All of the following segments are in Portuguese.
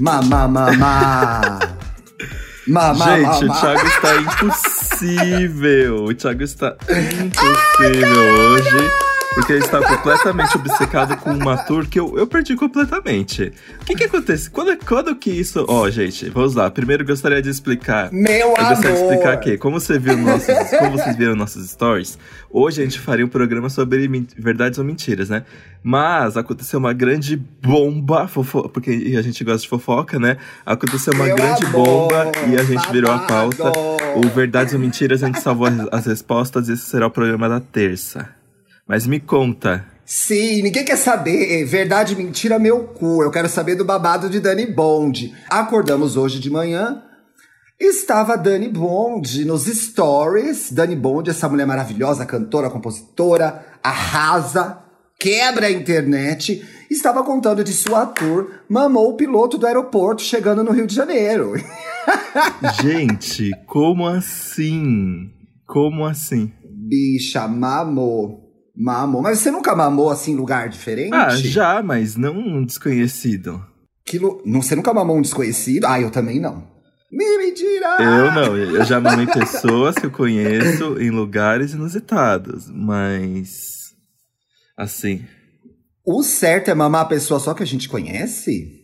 Mamá, mamá. Mamá, Gente, o Thiago está impossível. O Thiago está impossível hoje. Porque ele está completamente obcecado com uma tour que eu, eu perdi completamente. O que que acontece? Quando, quando que isso... Ó, oh, gente, vamos lá. Primeiro gostaria de explicar... Meu eu amor! Eu gostaria de explicar aqui. Como, você viu nossos, como vocês viram nossos stories, hoje a gente faria um programa sobre verdades ou mentiras, né? Mas aconteceu uma grande bomba, fofo... porque a gente gosta de fofoca, né? Aconteceu uma Meu grande amor, bomba e a gente babado. virou a pauta. O Verdades ou Mentiras, a gente salvou as respostas e esse será o programa da terça. Mas me conta. Sim, ninguém quer saber. Verdade, mentira, meu cu. Eu quero saber do babado de Dani Bond. Acordamos hoje de manhã. Estava Dani Bond nos stories. Dani Bond, essa mulher maravilhosa, cantora, compositora, arrasa, quebra a internet. Estava contando de sua tour, mamou o piloto do aeroporto chegando no Rio de Janeiro. Gente, como assim? Como assim? Bicha, mamou. Mamou. Mas você nunca mamou assim em lugar diferente? Ah, já, mas não um desconhecido. Que lu... não, você nunca mamou um desconhecido? Ah, eu também não. Me mentira! Eu não, eu já mamei pessoas que eu conheço em lugares inusitados, mas. Assim. O certo é mamar a pessoa só que a gente conhece?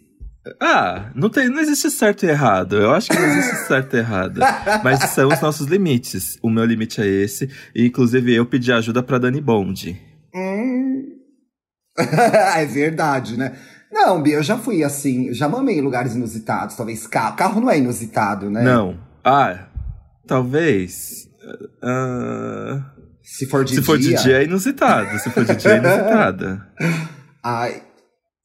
Ah, não, tem, não existe certo e errado. Eu acho que não existe certo e errado. Mas são os nossos limites. O meu limite é esse. E, inclusive, eu pedi ajuda pra Dani Bond. Hum. é verdade, né? Não, Bia, eu já fui assim, já mamei em lugares inusitados, talvez carro. Carro não é inusitado, né? Não. Ah, talvez. Uh... Se for de Se dia. for de dia é inusitado. Se for de dia é inusitado. Ai,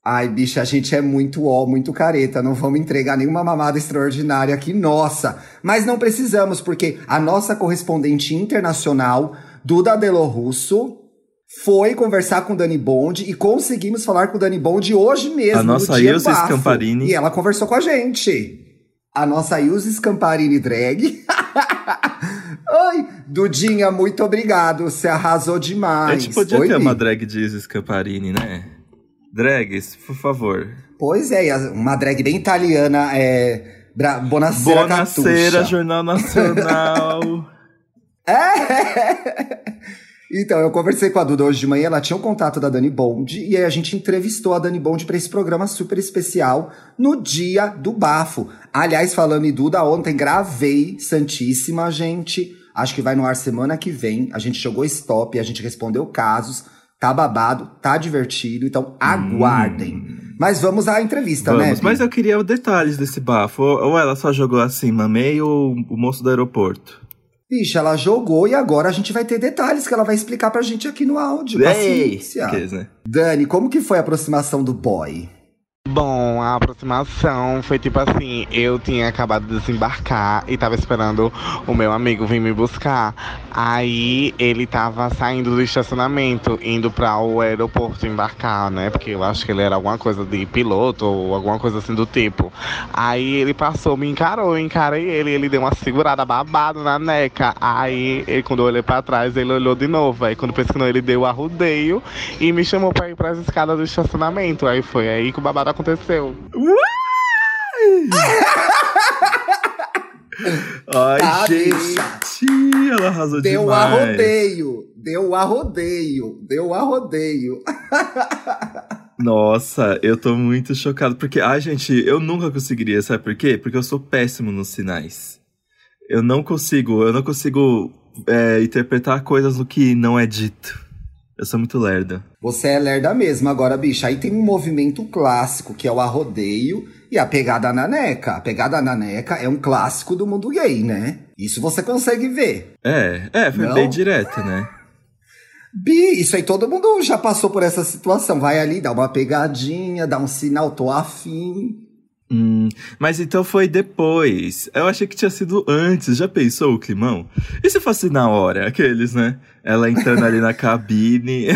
Ai, bicha, a gente é muito ó, muito careta. Não vamos entregar nenhuma mamada extraordinária aqui, nossa. Mas não precisamos, porque a nossa correspondente internacional, Duda Delo Russo, foi conversar com o Dani Bond e conseguimos falar com o Dani Bond hoje mesmo. A nossa Ilse Scamparini. E ela conversou com a gente. A nossa Ilse Scamparini drag. Oi, Dudinha, muito obrigado. Você arrasou demais. A gente podia Oi, ter uma drag de Ilse Scamparini, né? Drags, por favor. Pois é, uma drag bem italiana, é. Bra Bonacera Bonacera, Jornal Nacional. é! Então, eu conversei com a Duda hoje de manhã, ela tinha o um contato da Dani Bond, e aí a gente entrevistou a Dani Bond para esse programa super especial no dia do bafo. Aliás, falando em Duda, ontem gravei Santíssima, gente. Acho que vai no ar semana que vem. A gente jogou stop, a gente respondeu casos. Tá babado, tá divertido, então aguardem. Hum. Mas vamos à entrevista, vamos, né? Mas eu queria detalhes desse bafo. Ou ela só jogou assim, mamei ou o moço do aeroporto? Bicha, ela jogou e agora a gente vai ter detalhes que ela vai explicar pra gente aqui no áudio. Ei, Paciência. Que, né? Dani, como que foi a aproximação do boy? Bom, a aproximação foi tipo assim, eu tinha acabado de desembarcar e tava esperando o meu amigo vir me buscar. Aí ele tava saindo do estacionamento, indo para o aeroporto embarcar, né? Porque eu acho que ele era alguma coisa de piloto ou alguma coisa assim do tipo. Aí ele passou, me encarou, eu encarei ele, ele deu uma segurada babado na neca. Aí ele, quando eu olhei pra trás, ele olhou de novo. Aí quando pensou que não, ele deu a rodeio e me chamou pra ir pras escadas do estacionamento. Aí foi aí que o babado aconteceu. Ai, Tá, gente, ela arrasou Deu demais. a rodeio, deu a rodeio, deu a rodeio. Nossa, eu tô muito chocado. Porque, ai, gente, eu nunca conseguiria, sabe por quê? Porque eu sou péssimo nos sinais. Eu não consigo, eu não consigo é, interpretar coisas no que não é dito. Eu sou muito lerda. Você é lerda mesmo. Agora, bicha, aí tem um movimento clássico, que é o arrodeio e a pegada na neca. A pegada na neca é um clássico do mundo gay, né? Isso você consegue ver. É, é, foi Não? bem direto, né? Bi, isso aí todo mundo já passou por essa situação. Vai ali, dá uma pegadinha, dá um sinal, tô afim. Hum, mas então foi depois. Eu achei que tinha sido antes. Já pensou o climão? E se fosse na hora? Aqueles, né? Ela entrando ali na cabine.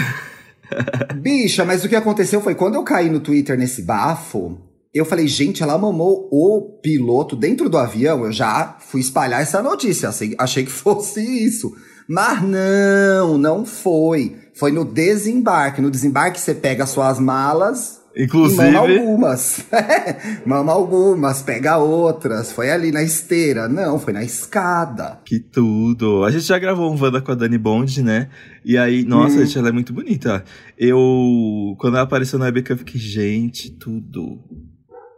Bicha, mas o que aconteceu foi quando eu caí no Twitter nesse bafo, eu falei, gente, ela mamou o piloto dentro do avião. Eu já fui espalhar essa notícia. Achei, achei que fosse isso. Mas não, não foi. Foi no desembarque. No desembarque você pega suas malas Inclusive. mama algumas. mama algumas, pega outras. Foi ali na esteira. Não, foi na escada. Que tudo. A gente já gravou um Wanda com a Dani Bond, né? E aí, nossa, hum. gente, ela é muito bonita. Eu. Quando ela apareceu na webcam, eu fiquei, gente, tudo.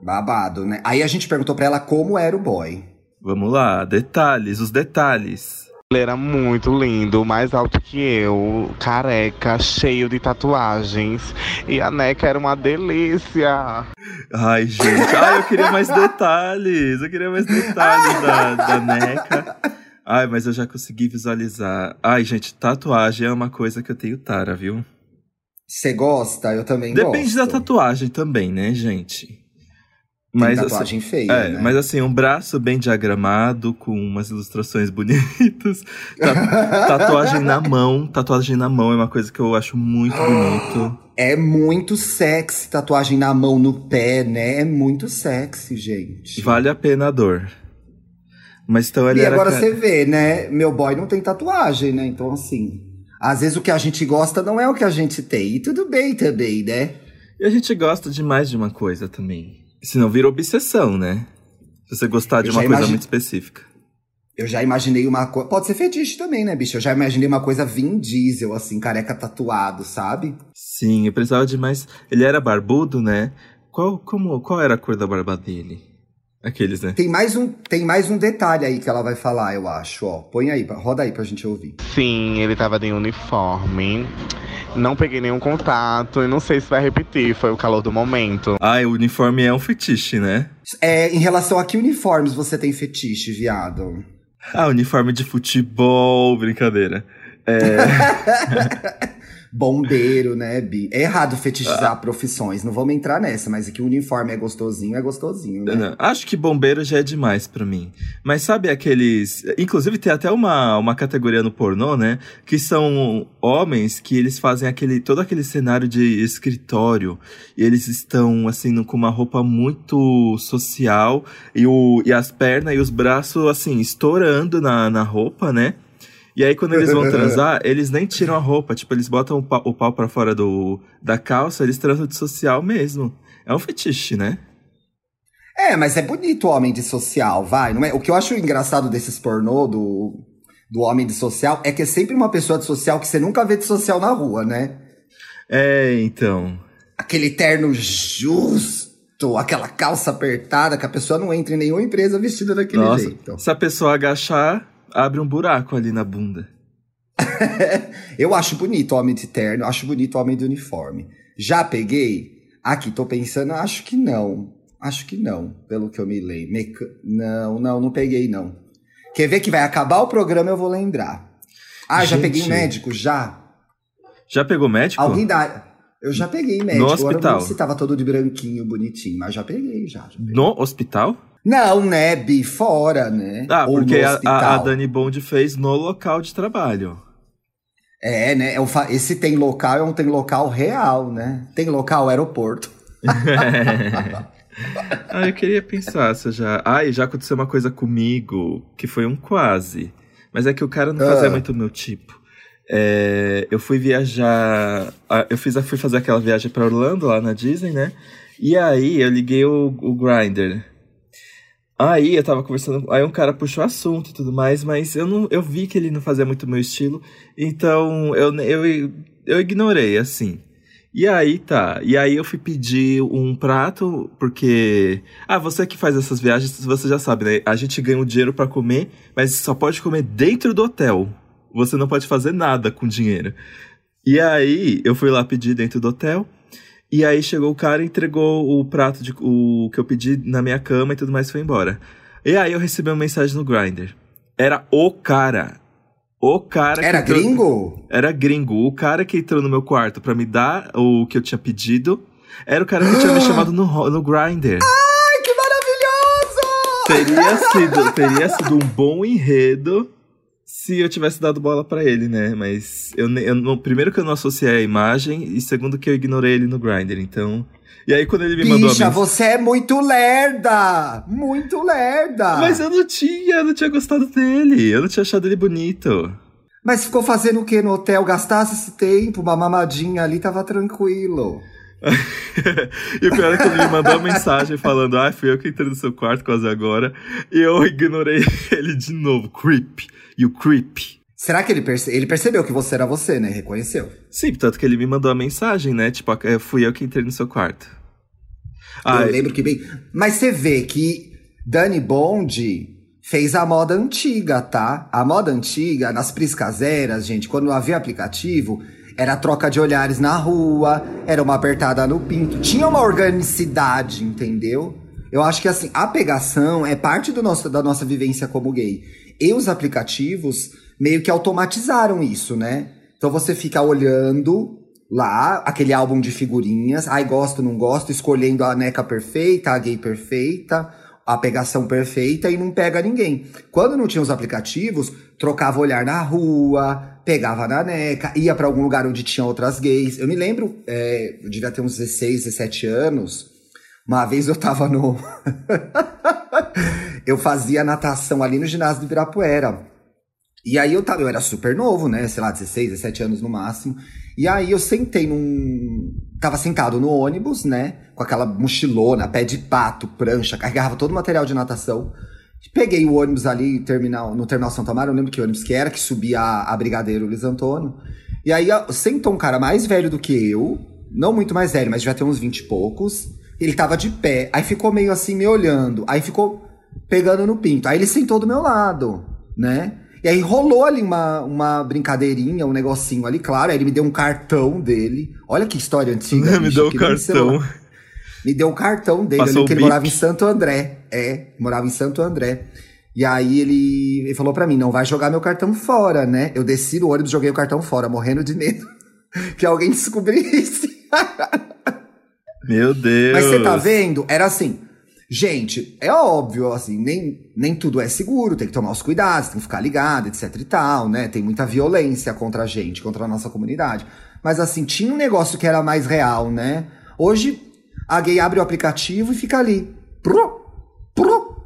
Babado, né? Aí a gente perguntou pra ela como era o boy. Vamos lá, detalhes, os detalhes. Ele era muito lindo, mais alto que eu, careca, cheio de tatuagens. E a Neca era uma delícia. Ai, gente. Ai, eu queria mais detalhes. Eu queria mais detalhes da, da Neca. Ai, mas eu já consegui visualizar. Ai, gente, tatuagem é uma coisa que eu tenho tara, viu? Você gosta? Eu também Depende gosto. Depende da tatuagem também, né, gente? Mas, tatuagem assim, feia, é, né? Mas assim, um braço bem diagramado, com umas ilustrações bonitas. tatuagem na mão. Tatuagem na mão é uma coisa que eu acho muito bonito. É muito sexy tatuagem na mão, no pé, né? É muito sexy, gente. Vale a pena a dor. Mas então ele E agora você vê, né? Meu boy não tem tatuagem, né? Então, assim. Às vezes o que a gente gosta não é o que a gente tem. E tudo bem também, né? E a gente gosta de mais de uma coisa também. Senão vira obsessão, né? Se você gostar de Eu uma coisa muito específica. Eu já imaginei uma coisa. Pode ser fetiche também, né, bicho? Eu já imaginei uma coisa Vin Diesel, assim, careca tatuado, sabe? Sim, eu precisava de mais. Ele era barbudo, né? Qual, como, qual era a cor da barba dele? Aqueles, né? Tem mais, um, tem mais um detalhe aí que ela vai falar, eu acho, ó. Põe aí, roda aí pra gente ouvir. Sim, ele tava de uniforme. Não peguei nenhum contato e não sei se vai repetir. Foi o calor do momento. Ah, o uniforme é um fetiche, né? É, em relação a que uniformes você tem fetiche, viado? Ah, uniforme de futebol, brincadeira. É, Bombeiro, né, Bi? É errado fetichizar profissões, não vamos entrar nessa, mas é que o uniforme é gostosinho, é gostosinho, né? não, acho que bombeiro já é demais pra mim. Mas sabe aqueles. Inclusive tem até uma, uma categoria no pornô, né? Que são homens que eles fazem aquele todo aquele cenário de escritório. E eles estão, assim, com uma roupa muito social. E, o, e as pernas e os braços, assim, estourando na, na roupa, né? E aí, quando eles vão transar, eles nem tiram a roupa. Tipo, eles botam o pau, o pau pra fora do, da calça, eles transam de social mesmo. É um fetiche, né? É, mas é bonito o homem de social, vai, não é? O que eu acho engraçado desses pornô do, do homem de social é que é sempre uma pessoa de social que você nunca vê de social na rua, né? É, então. Aquele terno justo, aquela calça apertada, que a pessoa não entra em nenhuma empresa vestida daquele Nossa, jeito. se a pessoa agachar, abre um buraco ali na bunda. Eu acho bonito o homem de terno, acho bonito o homem de uniforme. Já peguei? Aqui, tô pensando, acho que não. Acho que não, pelo que eu me lembro. Meca... Não, não, não peguei, não. Quer ver que vai acabar o programa, eu vou lembrar. Ah, já Gente. peguei médico? Já. Já pegou médico? Alguém dá. Eu já peguei médico. Agora eu não hospital? lembro se tava todo de branquinho, bonitinho, mas já peguei, já. já peguei. No hospital? Não, né, Bi? Fora, né? Ah, Ou porque a, a. Dani Bond fez no local de trabalho. É, né? é fa- Esse tem local é um tem local real, né? Tem local aeroporto. ah, eu queria pensar se já. Ai, já aconteceu uma coisa comigo que foi um quase. Mas é que o cara não fazia Ah. muito o meu tipo. É, eu fui viajar. ah, Eu fiz, fui fazer aquela viagem pra Orlando, lá na Disney, né? E aí eu liguei o, o Grindr. Aí eu tava conversando, aí um cara puxou assunto e tudo mais, mas eu não, eu vi que ele não fazia muito o meu estilo, então eu, eu, eu ignorei, assim. E aí tá, e aí eu fui pedir um prato, porque. Ah, você que faz essas viagens, você já sabe, né? A gente ganha o dinheiro pra comer, mas só pode comer dentro do hotel. Você não pode fazer nada com dinheiro. E aí eu fui lá pedir dentro do hotel. E aí chegou o cara e entregou o prato de, o que eu pedi na minha cama e tudo mais foi embora. E aí eu recebi uma mensagem no Grindr. Era o cara. O cara Era entrou- gringo? Era gringo. O cara que entrou no meu quarto pra me dar o que eu tinha pedido era o cara que tinha me chamado no, no Grindr. Ai, que maravilhoso! Teria sido, teria sido um bom enredo se eu tivesse dado bola pra ele, né? Mas eu, eu não- primeiro que eu não associei a imagem e segundo que eu ignorei ele no Grindr. Então, e aí quando ele me mandou a Bicha, mensagem, você é muito lerda! Muito lerda! mas eu não tinha, eu não tinha gostado dele. Eu não tinha achado ele bonito. Mas ficou fazendo o que no hotel? Gastasse esse tempo, uma mamadinha ali, tava tranquilo. e o pior é que ele me mandou uma mensagem falando: Ah, fui eu que entrei no seu quarto quase agora. E eu ignorei ele de novo. Creep. E o creep. Será que ele, perce ele percebeu que você era você, né? Reconheceu? Sim, tanto que ele me mandou a mensagem, né? Tipo, fui eu que entrei no seu quarto. Ah, eu lembro que bem. Mas você vê que Dani Bond fez a moda antiga, tá? A moda antiga, nas priscaseiras, gente, quando havia aplicativo, era troca de olhares na rua, era uma apertada no pinto. Tinha uma organicidade, entendeu? Eu acho que assim, a pegação é parte do nosso, da nossa vivência como gay. E os aplicativos meio que automatizaram isso, né? Então você fica olhando lá aquele álbum de figurinhas, ai gosto, não gosto, escolhendo a neca perfeita, a gay perfeita, a pegação perfeita e não pega ninguém. Quando não tinha os aplicativos, trocava olhar na rua, pegava na neca, ia para algum lugar onde tinha outras gays. Eu me lembro, é, eu devia ter uns 16, 17 anos. Uma vez eu tava no. eu fazia natação ali no ginásio do Ibirapuera. E aí eu tava, eu era super novo, né? Sei lá, 16, 17 anos no máximo. E aí eu sentei num. Tava sentado no ônibus, né? Com aquela mochilona, pé de pato, prancha, carregava todo o material de natação. Peguei o ônibus ali terminal, no Terminal Santa Amaro, eu lembro que ônibus que era, que subia a, a Brigadeiro Luiz Antônio. E aí sentou um cara mais velho do que eu, não muito mais velho, mas já tem uns 20 e poucos. Ele tava de pé, aí ficou meio assim me olhando, aí ficou pegando no pinto. Aí ele sentou do meu lado, né? E aí rolou ali uma, uma brincadeirinha, um negocinho ali, claro. Aí ele me deu um cartão dele. Olha que história antiga. me deu o cartão. Me deu um cartão dele, ali, que ele morava em Santo André. É, morava em Santo André. E aí ele, ele falou para mim, não vai jogar meu cartão fora, né? Eu desci no ônibus, joguei o cartão fora, morrendo de medo que alguém descobrisse. Meu Deus. Mas você tá vendo? Era assim, Gente, é óbvio, assim, nem, nem tudo é seguro, tem que tomar os cuidados, tem que ficar ligado, etc e tal, né? Tem muita violência contra a gente, contra a nossa comunidade. Mas assim, tinha um negócio que era mais real, né? Hoje, a gay abre o aplicativo e fica ali. Pro, pro,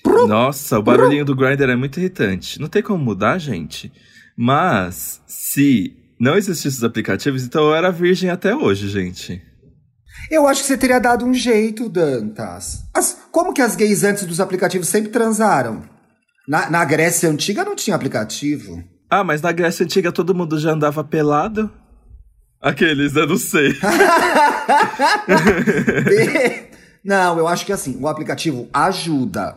pro, Nossa, o barulhinho do grinder é muito irritante. Não tem como mudar, gente. Mas, se não existissem os aplicativos, então eu era virgem até hoje, gente. Eu acho que você teria dado um jeito, Dantas. As, como que as gays antes dos aplicativos sempre transaram? Na, na Grécia Antiga não tinha aplicativo. Ah, mas na Grécia Antiga todo mundo já andava pelado? Aqueles, eu não sei. não, eu acho que assim, o aplicativo ajuda.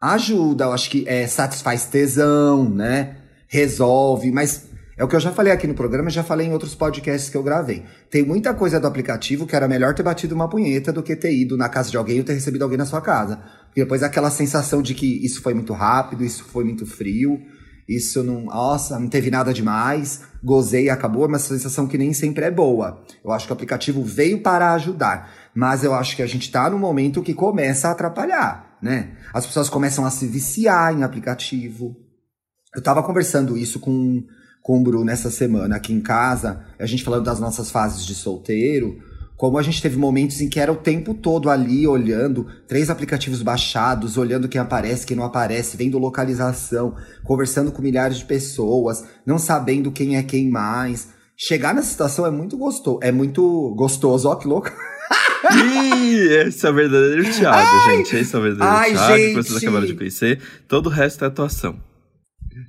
Ajuda, eu acho que é, satisfaz tesão, né? Resolve, mas é o que eu já falei aqui no programa, já falei em outros podcasts que eu gravei. Tem muita coisa do aplicativo que era melhor ter batido uma punheta do que ter ido na casa de alguém ou ter recebido alguém na sua casa. Porque depois aquela sensação de que isso foi muito rápido, isso foi muito frio, isso não. Nossa, não teve nada demais, gozei e acabou, é uma sensação que nem sempre é boa. Eu acho que o aplicativo veio para ajudar. Mas eu acho que a gente tá no momento que começa a atrapalhar, né? As pessoas começam a se viciar em aplicativo. Eu tava conversando isso com com o Bruno essa semana aqui em casa, a gente falando das nossas fases de solteiro, como a gente teve momentos em que era o tempo todo ali olhando, três aplicativos baixados, olhando quem aparece, quem não aparece, vendo localização, conversando com milhares de pessoas, não sabendo quem é quem mais. Chegar nessa situação é muito gostoso, é muito gostoso, ó que louco. Ih, esse é o verdadeiro Thiago, ai, gente. Esse é o verdadeiro ai, Thiago gente. que vocês acabaram de conhecer. Todo o resto é atuação.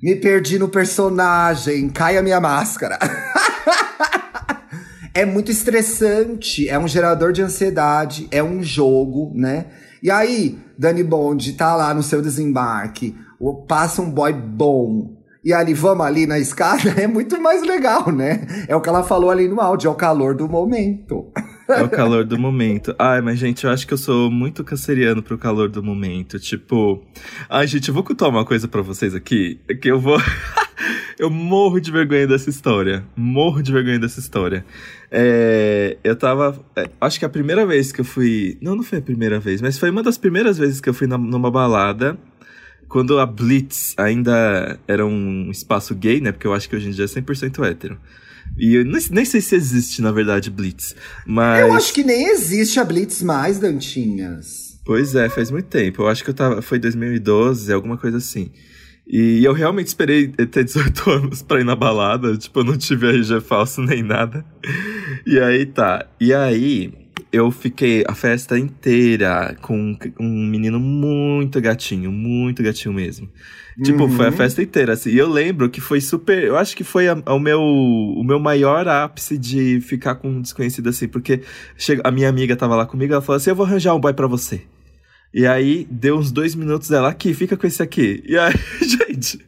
Me perdi no personagem, cai a minha máscara. é muito estressante, é um gerador de ansiedade, é um jogo, né? E aí, Dani Bond tá lá no seu desembarque, passa um boy bom, e ali, vamos ali na escada, é muito mais legal, né? É o que ela falou ali no áudio, é o calor do momento. É o calor do momento. Ai, mas gente, eu acho que eu sou muito canceriano pro calor do momento. Tipo, ai, gente, eu vou contar uma coisa para vocês aqui, que eu vou. eu morro de vergonha dessa história. Morro de vergonha dessa história. É, eu tava. É, acho que a primeira vez que eu fui. Não, não foi a primeira vez, mas foi uma das primeiras vezes que eu fui na, numa balada. Quando a Blitz ainda era um espaço gay, né? Porque eu acho que hoje em dia é 100% hétero. E eu nem, nem sei se existe, na verdade, Blitz. Mas. Eu acho que nem existe a Blitz mais, Dantinhas. Pois é, faz muito tempo. Eu acho que eu tava. Foi 2012, alguma coisa assim. E eu realmente esperei ter 18 anos pra ir na balada. Tipo, eu não tive RG falso nem nada. E aí tá. E aí, eu fiquei a festa inteira com um menino muito gatinho, muito gatinho mesmo. Tipo, uhum. foi a uhum. festa inteira, assim. E eu lembro que foi super. Eu acho que foi a, o, meu, o meu maior ápice de ficar com um desconhecido, assim. Porque chega, a minha amiga tava lá comigo, ela falou assim: Eu vou arranjar um boy pra você. E aí, deu uns dois minutos dela aqui, fica com esse aqui. E aí, gente.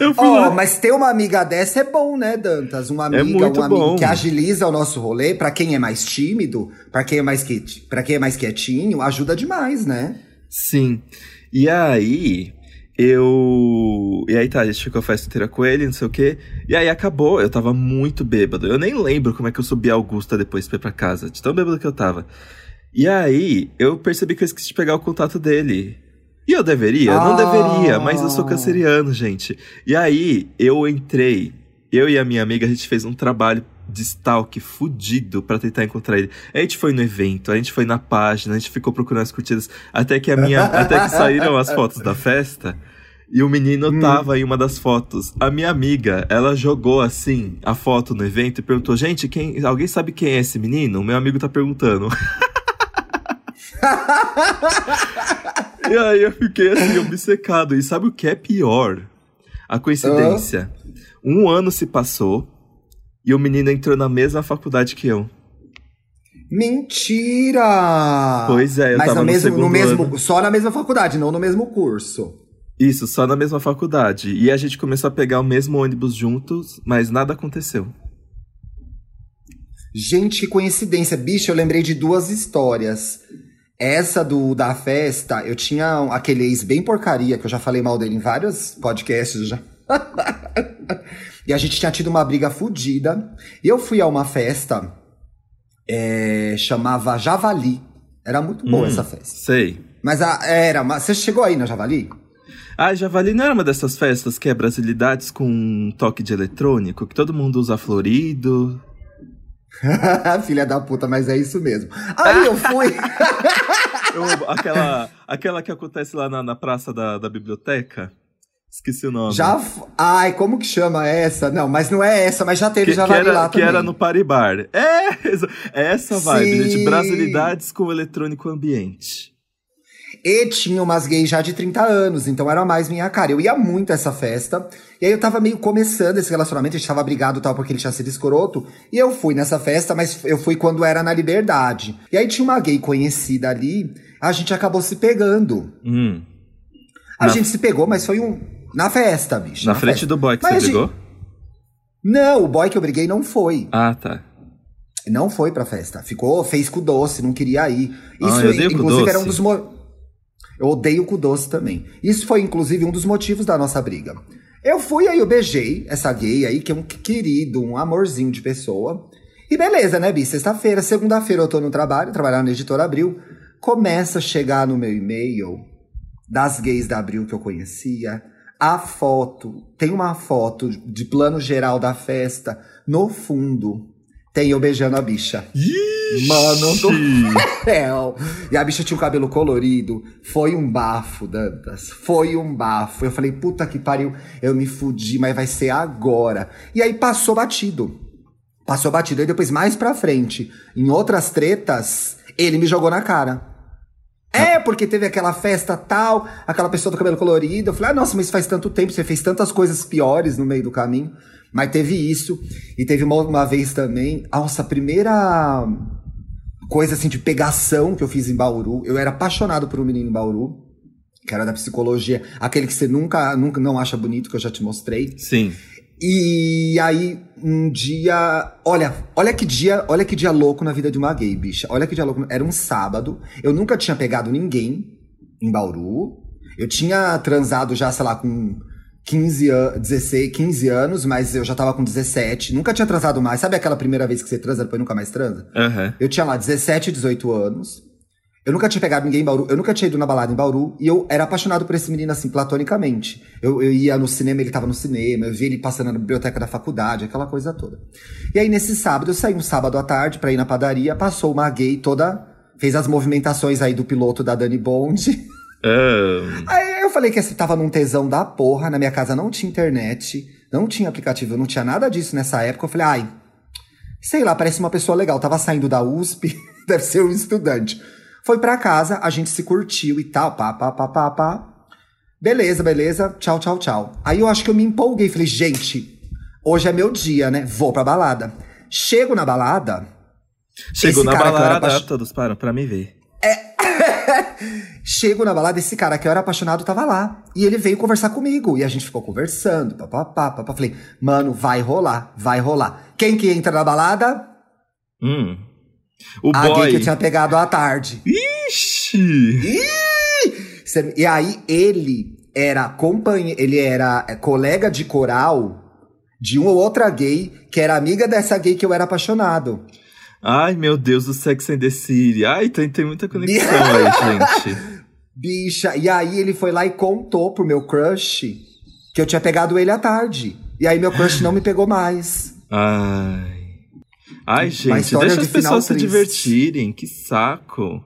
Eu fui oh, lá. mas ter uma amiga dessa é bom, né, Dantas? Uma é amiga, é um amigo bom. que agiliza o nosso rolê, para quem é mais tímido, para quem é mais para quem é mais quietinho, ajuda demais, né? Sim. E aí, eu. E aí tá, a gente ficou a festa inteira com ele, não sei o quê. E aí acabou, eu tava muito bêbado. Eu nem lembro como é que eu subi a Augusta depois pra ir pra casa, de tão bêbado que eu tava. E aí, eu percebi que eu esqueci de pegar o contato dele. E eu deveria? Ah. Não deveria, mas eu sou canceriano, gente. E aí, eu entrei, eu e a minha amiga, a gente fez um trabalho de stalk fudido para tentar encontrar ele. A gente foi no evento, a gente foi na página, a gente ficou procurando as curtidas, até que a minha, até que saíram as fotos da festa. E o menino hum. tava em uma das fotos. A minha amiga, ela jogou assim a foto no evento e perguntou: "Gente, quem, alguém sabe quem é esse menino?" O meu amigo tá perguntando. e aí eu fiquei assim, obcecado. E sabe o que é pior? A coincidência. Um ano se passou e o menino entrou na mesma faculdade que eu. Mentira! Pois é, eu Mas tava no, mesmo, no, no mesmo, ano. só na mesma faculdade, não no mesmo curso. Isso, só na mesma faculdade. E a gente começou a pegar o mesmo ônibus juntos, mas nada aconteceu. Gente, que coincidência. Bicho, eu lembrei de duas histórias. Essa do da festa, eu tinha aquele ex bem porcaria, que eu já falei mal dele em vários podcasts já. e a gente tinha tido uma briga fodida. E eu fui a uma festa, é, chamava Javali. Era muito boa hum, essa festa. Sei. Mas a, era, mas você chegou aí na Javali? Ah, Javali não era uma dessas festas que é brasilidades com um toque de eletrônico, que todo mundo usa florido. Filha da puta, mas é isso mesmo. Aí eu fui. eu, aquela, aquela que acontece lá na, na praça da, da biblioteca. Esqueci o nome. Já. Ai, como que chama essa? Não, mas não é essa, mas já teve, que, já vai lá também. Que era no Paribar. É, é essa vibe, Sim. gente. Brasilidades com eletrônico ambiente. E tinha umas gays já de 30 anos, então era mais minha cara. Eu ia muito a essa festa. E aí eu tava meio começando esse relacionamento, a gente tava brigado tal porque ele tinha sido escroto. E eu fui nessa festa, mas eu fui quando era na Liberdade. E aí tinha uma gay conhecida ali, a gente acabou se pegando. Hum. A na... gente se pegou, mas foi um. Na festa, bicho. Na, na frente festa. do boy que mas você brigou? Gente... Não, o boy que eu briguei não foi. Ah, tá. Não foi pra festa. Ficou, fez com doce, não queria ir. Ah, Isso, ah, eu inclusive, era um dos. Mo... Eu odeio cu doce também. Isso foi, inclusive, um dos motivos da nossa briga. Eu fui aí, eu beijei essa gay aí, que é um querido, um amorzinho de pessoa. E beleza, né, Bi? Sexta-feira, segunda-feira eu tô no trabalho, trabalhando na editora Abril. Começa a chegar no meu e-mail das gays da Abril que eu conhecia. A foto, tem uma foto de plano geral da festa. No fundo, tem eu beijando a bicha. Ixi. Mano do céu. E a bicha tinha o cabelo colorido. Foi um bafo, Dantas. Foi um bafo. Eu falei, puta que pariu. Eu me fudi, mas vai ser agora. E aí passou batido. Passou batido. Aí depois, mais pra frente, em outras tretas, ele me jogou na cara. É, porque teve aquela festa tal, aquela pessoa do cabelo colorido. Eu falei, ah, nossa, mas faz tanto tempo, você fez tantas coisas piores no meio do caminho. Mas teve isso. E teve uma, uma vez também. Nossa, a primeira coisa assim de pegação que eu fiz em Bauru. Eu era apaixonado por um menino em Bauru. Que era da psicologia. Aquele que você nunca, nunca não acha bonito, que eu já te mostrei. Sim. E aí, um dia. Olha, olha que dia, olha que dia louco na vida de uma gay, bicha. Olha que dia louco. Era um sábado. Eu nunca tinha pegado ninguém em Bauru. Eu tinha transado já, sei lá, com 15, 16, 15 anos, mas eu já tava com 17. Nunca tinha transado mais. Sabe aquela primeira vez que você transa, depois nunca mais transa? Uhum. Eu tinha lá 17, 18 anos. Eu nunca tinha pegado ninguém em Bauru. Eu nunca tinha ido na balada em Bauru. E eu era apaixonado por esse menino, assim, platonicamente. Eu, eu ia no cinema, ele tava no cinema. Eu via ele passando na biblioteca da faculdade, aquela coisa toda. E aí, nesse sábado, eu saí um sábado à tarde pra ir na padaria. Passou uma gay toda... Fez as movimentações aí do piloto da Dani Bond. Um... Aí eu falei que você tava num tesão da porra. Na minha casa não tinha internet, não tinha aplicativo, não tinha nada disso nessa época. Eu falei, ai, Sei lá, parece uma pessoa legal. Tava saindo da USP, deve ser um estudante. Foi pra casa, a gente se curtiu e tal, pá, pá, pá, pá, pá. Beleza, beleza, tchau, tchau, tchau. Aí eu acho que eu me empolguei, falei, gente, hoje é meu dia, né? Vou pra balada. Chego na balada. Chegou na balada, todos param pra me ver. É. Chego na balada, esse cara que eu era apaixonado tava lá. E ele veio conversar comigo. E a gente ficou conversando, papapá, papá. Falei, mano, vai rolar, vai rolar. Quem que entra na balada? Hum. O a boy. gay que eu tinha pegado à tarde. Ixi! Ih! E aí ele era companheiro, ele era é, colega de coral de uma ou outra gay que era amiga dessa gay que eu era apaixonado. Ai, meu Deus, o Sex and the City. Ai, tem, tem muita conexão aí, gente. Bicha, e aí ele foi lá e contou pro meu crush que eu tinha pegado ele à tarde. E aí meu crush não me pegou mais. Ai. Ai, gente, deixa as pessoas se divertirem, que saco.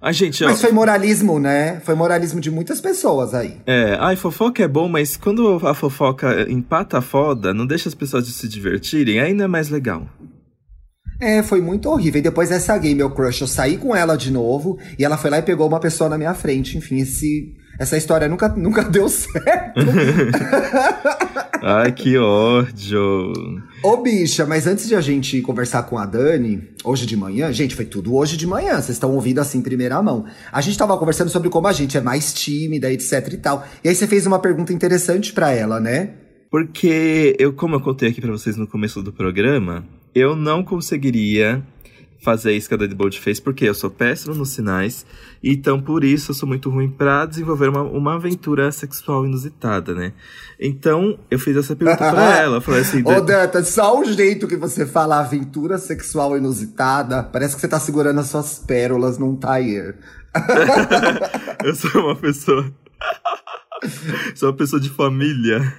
Ai, gente, mas ó, foi moralismo, né? Foi moralismo de muitas pessoas aí. É, ai, fofoca é bom, mas quando a fofoca empata foda, não deixa as pessoas se divertirem, aí não é mais legal. É, foi muito horrível. E depois dessa gay, meu crush, eu saí com ela de novo e ela foi lá e pegou uma pessoa na minha frente. Enfim, esse, essa história nunca, nunca deu certo. Ai, que ódio. Ô, bicha, mas antes de a gente conversar com a Dani, hoje de manhã, gente, foi tudo hoje de manhã, vocês estão ouvindo assim em primeira mão. A gente tava conversando sobre como a gente é mais tímida, etc e tal. E aí você fez uma pergunta interessante para ela, né? Porque eu, como eu contei aqui para vocês no começo do programa, eu não conseguiria fazer isso que a Dani Bold fez, porque eu sou péssimo nos sinais, então por isso eu sou muito ruim para desenvolver uma, uma aventura sexual inusitada, né? Então eu fiz essa pergunta pra ela, falei assim... Ô Danta, só o jeito que você fala aventura sexual inusitada, parece que você tá segurando as suas pérolas num tire. eu sou uma pessoa... sou uma pessoa de família.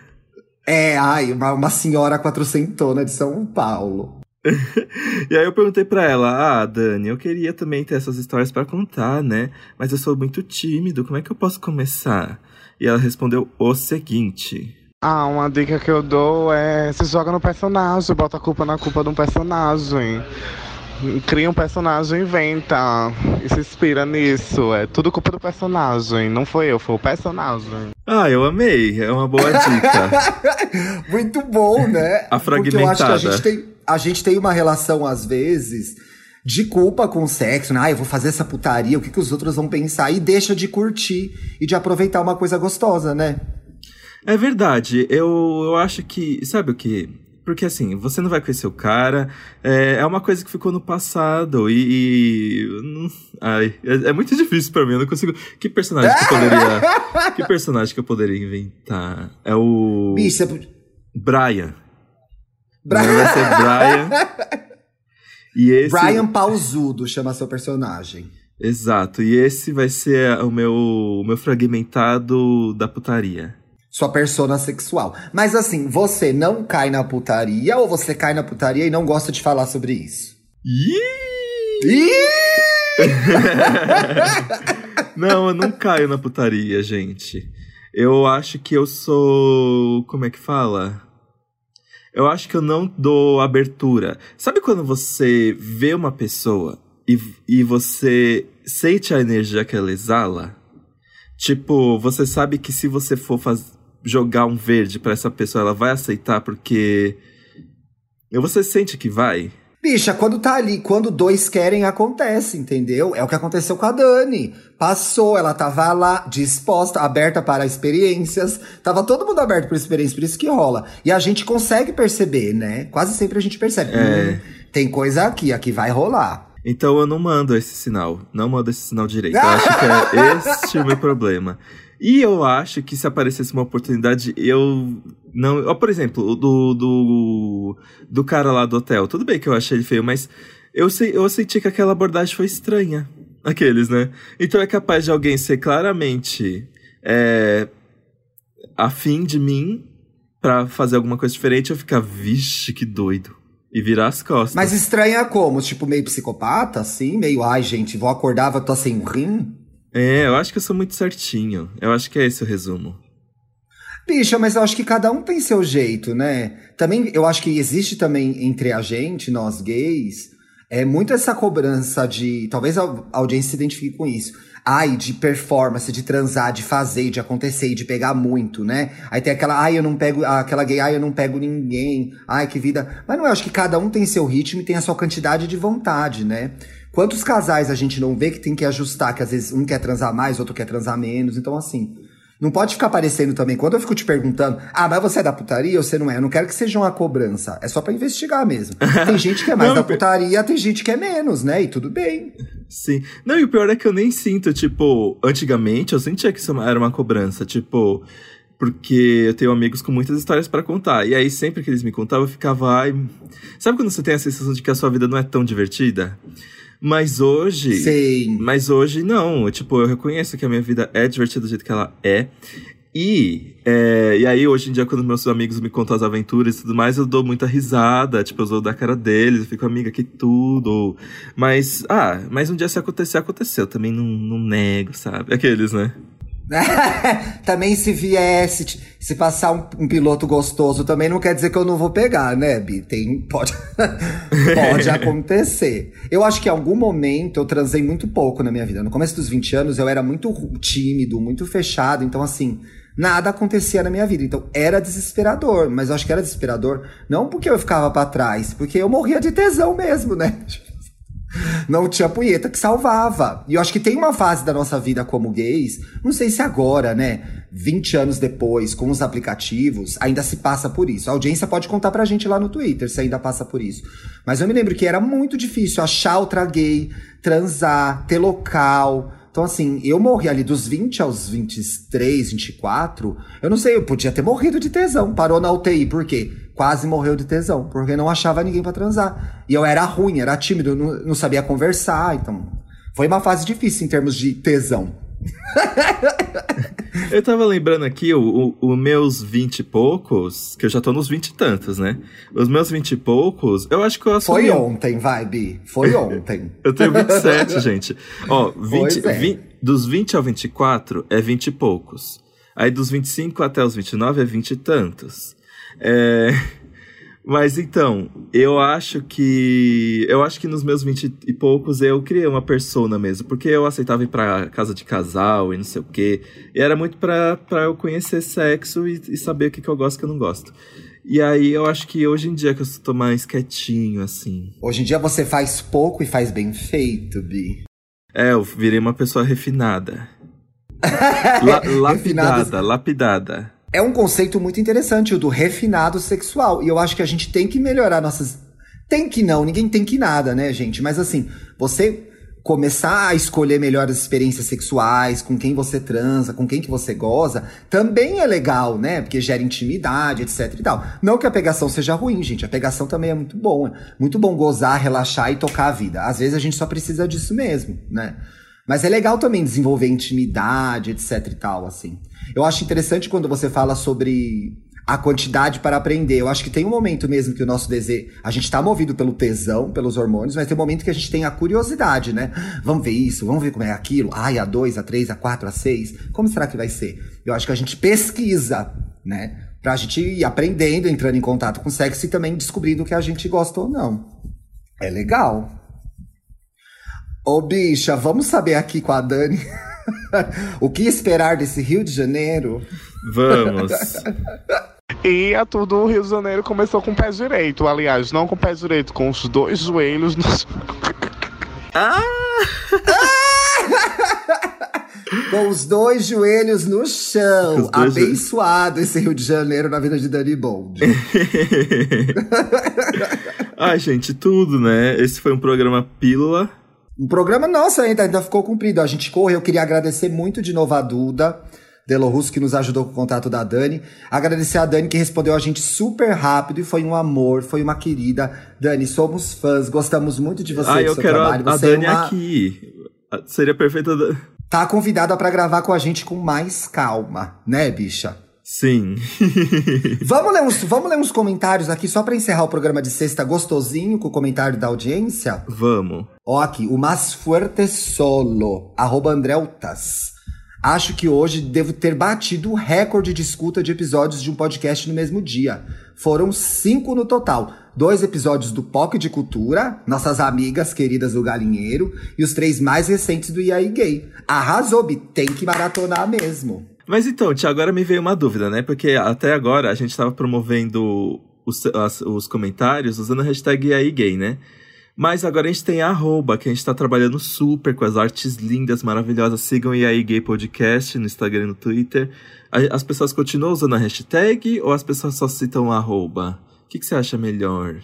É, ai, uma, uma senhora quatrocentona de São Paulo. e aí eu perguntei para ela: "Ah, Dani, eu queria também ter essas histórias para contar, né? Mas eu sou muito tímido, como é que eu posso começar?" E ela respondeu o seguinte: ah, uma dica que eu dou é se joga no personagem, bota a culpa na culpa de um personagem. Cria um personagem, inventa e se inspira nisso. É tudo culpa do personagem. Não foi eu, foi o personagem. Ah, eu amei. É uma boa dica. Muito bom, né? A fragmentada. Porque eu acho que a gente tem a gente tem uma relação, às vezes, de culpa com o sexo, né? Ah, eu vou fazer essa putaria, o que, que os outros vão pensar? E deixa de curtir e de aproveitar uma coisa gostosa, né? É verdade. Eu, eu acho que. Sabe o que? Porque assim, você não vai conhecer o cara, é, é uma coisa que ficou no passado e. e ai, é, é, muito difícil para mim, eu não consigo. Que personagem que eu poderia. que personagem que eu poderia inventar? É o. Bicha. Brian. Brian. vai ser Brian. E esse... Brian Pausudo chama seu personagem. Exato. E esse vai ser o meu, o meu fragmentado da putaria. Sua persona sexual. Mas assim, você não cai na putaria ou você cai na putaria e não gosta de falar sobre isso? não, eu não caio na putaria, gente. Eu acho que eu sou. Como é que fala? Eu acho que eu não dou abertura. Sabe quando você vê uma pessoa e, e você sente a energia que ela exala? Tipo, você sabe que se você for faz, jogar um verde para essa pessoa, ela vai aceitar porque. Você sente que vai? Bicha, quando tá ali, quando dois querem, acontece, entendeu? É o que aconteceu com a Dani. Passou, ela tava lá, disposta, aberta para experiências. Tava todo mundo aberto para experiências, por isso que rola. E a gente consegue perceber, né? Quase sempre a gente percebe. É. Hum, tem coisa aqui, aqui vai rolar. Então eu não mando esse sinal. Não mando esse sinal direito. Eu acho que é este o meu problema. E eu acho que se aparecesse uma oportunidade, eu não, ó, por exemplo, do, do, do cara lá do hotel. Tudo bem que eu achei ele feio, mas eu, sei, eu senti que aquela abordagem foi estranha. Aqueles, né? Então é capaz de alguém ser claramente é, afim de mim para fazer alguma coisa diferente eu ficar, vixe, que doido. E virar as costas. Mas estranha como? Tipo, meio psicopata, assim? Meio, ai, gente, vou acordar, vou tô sem um rim? É, eu acho que eu sou muito certinho. Eu acho que é esse o resumo. Bicha, mas eu acho que cada um tem seu jeito, né? Também, eu acho que existe também entre a gente, nós gays, é muito essa cobrança de. Talvez a audiência se identifique com isso. Ai, de performance, de transar, de fazer, de acontecer, de pegar muito, né? Aí tem aquela, ai, eu não pego, aquela gay, ai, eu não pego ninguém, ai, que vida. Mas não, eu acho que cada um tem seu ritmo e tem a sua quantidade de vontade, né? Quantos casais a gente não vê que tem que ajustar, que às vezes um quer transar mais, outro quer transar menos, então assim. Não pode ficar aparecendo também. Quando eu fico te perguntando, ah, mas você é da putaria ou você não é? Eu não quero que seja uma cobrança. É só para investigar mesmo. Tem gente que é mais não, da putaria, tem gente que é menos, né? E tudo bem. Sim. Não, e o pior é que eu nem sinto, tipo, antigamente eu sentia que isso era uma cobrança. Tipo, porque eu tenho amigos com muitas histórias para contar. E aí, sempre que eles me contavam, eu ficava, ai. Sabe quando você tem a sensação de que a sua vida não é tão divertida? Mas hoje. Sim. Mas hoje não. Tipo, eu reconheço que a minha vida é divertida do jeito que ela é. E, é, e aí, hoje em dia, quando meus amigos me contam as aventuras e tudo mais, eu dou muita risada. Tipo, eu sou da cara deles, eu fico, amiga, que tudo. Mas, ah, mas um dia se acontecer, aconteceu. Também não, não nego, sabe? Aqueles, né? também se viesse, se passar um, um, piloto gostoso, também não quer dizer que eu não vou pegar, né, Bi? Tem, pode, pode acontecer. Eu acho que em algum momento eu transei muito pouco na minha vida. No começo dos 20 anos eu era muito tímido, muito fechado, então assim, nada acontecia na minha vida. Então era desesperador, mas eu acho que era desesperador não porque eu ficava para trás, porque eu morria de tesão mesmo, né? Não tinha punheta que salvava. E eu acho que tem uma fase da nossa vida como gays, não sei se agora, né? 20 anos depois, com os aplicativos, ainda se passa por isso. A audiência pode contar pra gente lá no Twitter se ainda passa por isso. Mas eu me lembro que era muito difícil achar outra gay, transar, ter local então, assim, eu morri ali dos 20 aos 23, 24. Eu não sei, eu podia ter morrido de tesão. Parou na UTI, por quê? Quase morreu de tesão, porque não achava ninguém para transar. E eu era ruim, era tímido, não, não sabia conversar. Então, foi uma fase difícil em termos de tesão. eu tava lembrando aqui, os meus vinte e poucos, que eu já tô nos vinte e tantos, né? Os meus vinte e poucos, eu acho que eu assumi... Foi ontem, vai, Bi. Foi ontem. eu tenho 27, gente. Ó, 20, é. 20, dos 20 ao 24 é vinte e poucos. Aí dos 25 até os 29 é vinte e tantos. É... Mas então, eu acho que. Eu acho que nos meus vinte e poucos eu criei uma persona mesmo. Porque eu aceitava ir pra casa de casal e não sei o quê. E era muito pra, pra eu conhecer sexo e, e saber o que, que eu gosto e o que eu não gosto. E aí eu acho que hoje em dia que eu estou mais quietinho, assim. Hoje em dia você faz pouco e faz bem feito, Bi. É, eu virei uma pessoa refinada. La, lapidada, lapidada é um conceito muito interessante, o do refinado sexual. E eu acho que a gente tem que melhorar nossas. Tem que não, ninguém tem que nada, né, gente? Mas assim, você começar a escolher melhor as experiências sexuais, com quem você transa, com quem que você goza, também é legal, né? Porque gera intimidade, etc e tal. Não que a pegação seja ruim, gente. A pegação também é muito bom. Muito bom gozar, relaxar e tocar a vida. Às vezes a gente só precisa disso mesmo, né? Mas é legal também desenvolver intimidade, etc e tal, assim. Eu acho interessante quando você fala sobre a quantidade para aprender. Eu acho que tem um momento mesmo que o nosso desejo. A gente está movido pelo tesão, pelos hormônios, mas tem um momento que a gente tem a curiosidade, né? Vamos ver isso, vamos ver como é aquilo. Ai, a 2, a 3, a 4, a 6. Como será que vai ser? Eu acho que a gente pesquisa, né? Pra gente ir aprendendo, entrando em contato com o sexo e também descobrindo o que a gente gosta ou não. É legal. Ô, bicha, vamos saber aqui com a Dani. o que esperar desse Rio de Janeiro? Vamos. E a tudo o Rio de Janeiro começou com o pé direito. Aliás, não com o pé direito, com os dois joelhos nos. Ah! com os dois joelhos no chão. Abençoado esse Rio de Janeiro na vida de Dani Bond. Ai, gente, tudo, né? Esse foi um programa Pílula um programa nosso ainda, ainda ficou cumprido. A gente correu. Eu queria agradecer muito de novo a Duda Russo, que nos ajudou com o contato da Dani. Agradecer a Dani, que respondeu a gente super rápido e foi um amor, foi uma querida. Dani, somos fãs, gostamos muito de você, ah, eu quero trabalho. A, a Dani é uma... aqui. Seria perfeita. Tá convidada para gravar com a gente com mais calma, né, bicha? Sim. vamos, ler uns, vamos ler uns comentários aqui só para encerrar o programa de sexta gostosinho com o comentário da audiência? Vamos. Ó, aqui, o Mais Fuerte Solo, arroba Andreltas. Acho que hoje devo ter batido o recorde de escuta de episódios de um podcast no mesmo dia. Foram cinco no total. Dois episódios do POC de Cultura, nossas amigas queridas do Galinheiro, e os três mais recentes do IAI Gay. Arrasou, Bi, tem que maratonar mesmo. Mas então, Tia, agora me veio uma dúvida, né? Porque até agora a gente estava promovendo os, as, os comentários usando a hashtag IAI Gay, né? Mas agora a gente tem a arroba, que a gente tá trabalhando super com as artes lindas, maravilhosas. Sigam o aí Gay Podcast no Instagram e no Twitter. As pessoas continuam usando a hashtag ou as pessoas só citam a arroba? O que, que você acha melhor?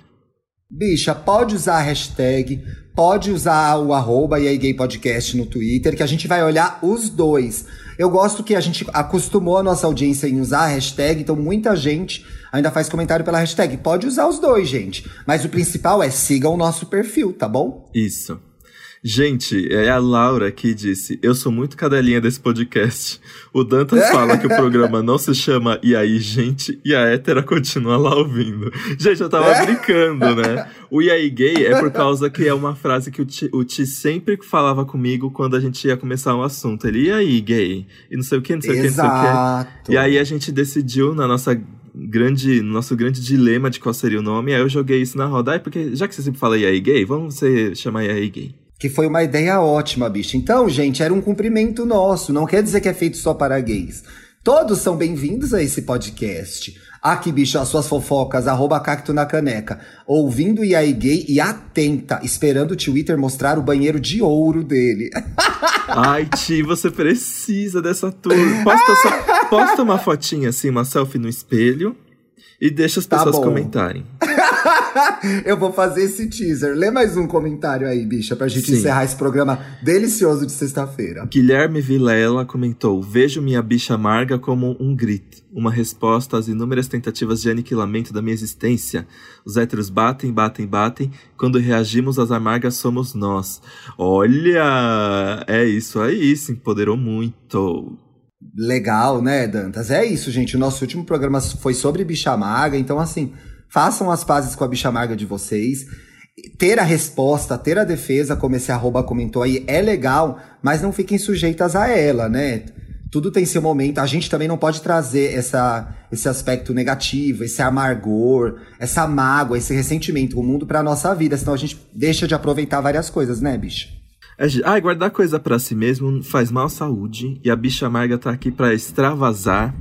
Bicha, pode usar a hashtag, pode usar o arroba e gay podcast no Twitter, que a gente vai olhar os dois. Eu gosto que a gente acostumou a nossa audiência em usar a hashtag, então muita gente ainda faz comentário pela hashtag. Pode usar os dois, gente. Mas o principal é sigam o nosso perfil, tá bom? Isso. Gente, é a Laura que disse: Eu sou muito cadelinha desse podcast. O Dantas fala que o programa não se chama E aí, gente, e a hétera continua lá ouvindo. Gente, eu tava é? brincando, né? O E aí, gay é por causa que é uma frase que o Ti, o Ti sempre falava comigo quando a gente ia começar um assunto. Ele, e aí, gay? E não sei o que, não sei o que, não sei o que. E aí a gente decidiu na nossa grande, nosso grande dilema de qual seria o nome, aí eu joguei isso na roda. Aí, porque já que você sempre fala e aí, gay, vamos você chamar e aí, gay. Que foi uma ideia ótima, bicho. Então, gente, era um cumprimento nosso. Não quer dizer que é feito só para gays. Todos são bem-vindos a esse podcast. Aqui, bicho, as suas fofocas, arroba cacto na caneca. Ouvindo e aí gay e atenta, esperando o Twitter mostrar o banheiro de ouro dele. Ai, Ti, você precisa dessa tour. Posta, só, posta uma fotinha assim, uma selfie no espelho e deixa as tá pessoas comentarem. eu vou fazer esse teaser. Lê mais um comentário aí, bicha, pra gente Sim. encerrar esse programa delicioso de sexta-feira. Guilherme Vilela comentou: Vejo minha bicha amarga como um grito, uma resposta às inúmeras tentativas de aniquilamento da minha existência. Os héteros batem, batem, batem. Quando reagimos às amargas, somos nós. Olha! É isso aí, se empoderou muito. Legal, né, Dantas? É isso, gente. O nosso último programa foi sobre bicha amarga, então assim Façam as pazes com a bicha amarga de vocês. Ter a resposta, ter a defesa, como esse arroba comentou aí, é legal, mas não fiquem sujeitas a ela, né? Tudo tem seu momento. A gente também não pode trazer essa, esse aspecto negativo, esse amargor, essa mágoa, esse ressentimento, o mundo pra nossa vida, senão a gente deixa de aproveitar várias coisas, né, bicha? É, ah, guardar coisa para si mesmo faz mal à saúde e a bicha amarga tá aqui para extravasar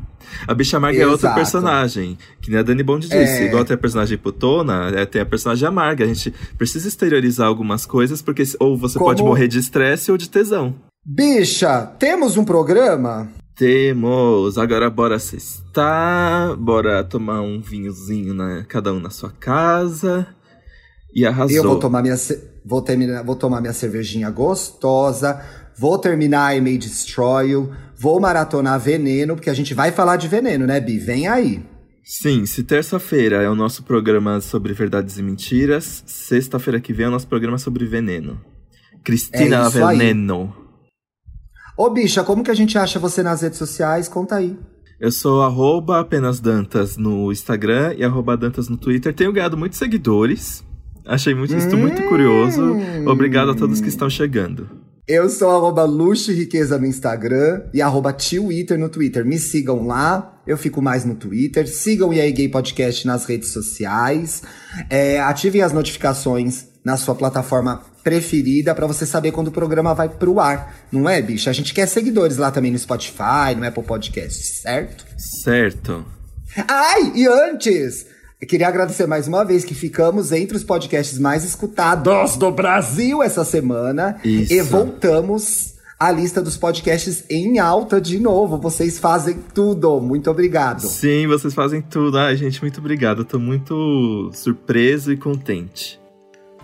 a Bicha Amarga Exato. é outro personagem, que nem a Dani Bond disse. É... Igual tem a personagem putona, é, tem a personagem amarga. A gente precisa exteriorizar algumas coisas, porque ou você Como... pode morrer de estresse ou de tesão. Bicha, temos um programa? Temos! Agora bora cestar, bora tomar um vinhozinho, né? Cada um na sua casa. E arrasou. Eu vou tomar minha, vou terminar, vou tomar minha cervejinha gostosa, vou terminar I May Destroy You, Vou maratonar Veneno, porque a gente vai falar de veneno, né, Bi? Vem aí. Sim, se terça-feira é o nosso programa sobre verdades e mentiras, sexta-feira que vem é o nosso programa sobre veneno. Cristina é Veneno. Ô, bicha, como que a gente acha você nas redes sociais? Conta aí. Eu sou arroba apenas Dantas no Instagram e arroba Dantas no Twitter. Tenho ganhado muitos seguidores. Achei muito, hum. muito curioso. Obrigado a todos que estão chegando. Eu sou arroba luxo e riqueza no Instagram e arroba Twitter no Twitter. Me sigam lá, eu fico mais no Twitter. Sigam o EA Gay Podcast nas redes sociais. É, ativem as notificações na sua plataforma preferida para você saber quando o programa vai pro ar. Não é, bicho? A gente quer seguidores lá também no Spotify, no Apple Podcast, certo? Certo. Ai, e antes... Eu queria agradecer mais uma vez que ficamos entre os podcasts mais escutados do Brasil essa semana. Isso. E voltamos à lista dos podcasts em alta de novo. Vocês fazem tudo. Muito obrigado. Sim, vocês fazem tudo. Ai, gente, muito obrigado. Eu tô muito surpreso e contente.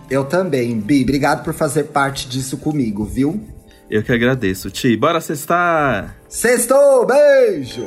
Eu também, Bi. Obrigado por fazer parte disso comigo, viu? Eu que agradeço, Ti. Bora sextar! Sextou! Beijo!